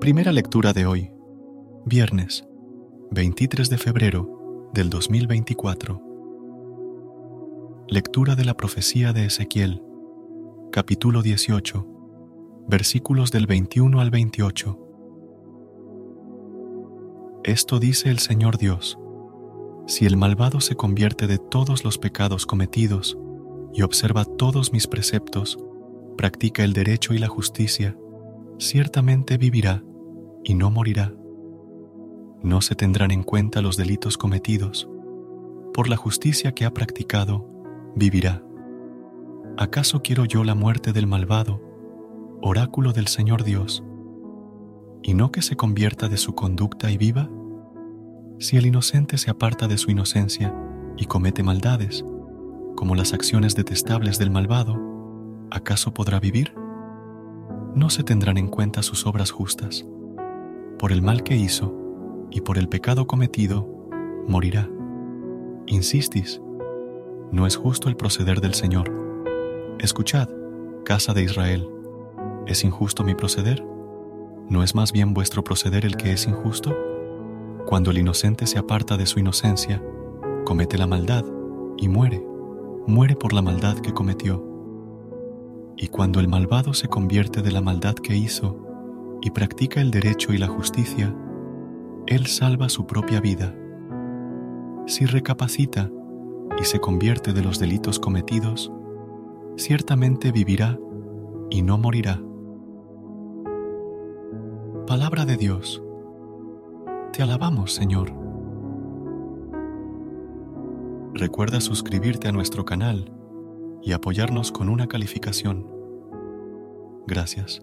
Primera lectura de hoy, viernes 23 de febrero del 2024. Lectura de la profecía de Ezequiel, capítulo 18, versículos del 21 al 28. Esto dice el Señor Dios, si el malvado se convierte de todos los pecados cometidos y observa todos mis preceptos, practica el derecho y la justicia, ciertamente vivirá y no morirá. No se tendrán en cuenta los delitos cometidos. Por la justicia que ha practicado, vivirá. ¿Acaso quiero yo la muerte del malvado, oráculo del Señor Dios, y no que se convierta de su conducta y viva? Si el inocente se aparta de su inocencia y comete maldades, como las acciones detestables del malvado, ¿acaso podrá vivir? No se tendrán en cuenta sus obras justas por el mal que hizo y por el pecado cometido, morirá. Insistis, no es justo el proceder del Señor. Escuchad, casa de Israel, ¿es injusto mi proceder? ¿No es más bien vuestro proceder el que es injusto? Cuando el inocente se aparta de su inocencia, comete la maldad y muere, muere por la maldad que cometió. Y cuando el malvado se convierte de la maldad que hizo y practica el derecho y la justicia, Él salva su propia vida. Si recapacita y se convierte de los delitos cometidos, ciertamente vivirá y no morirá. Palabra de Dios. Te alabamos, Señor. Recuerda suscribirte a nuestro canal y apoyarnos con una calificación. Gracias.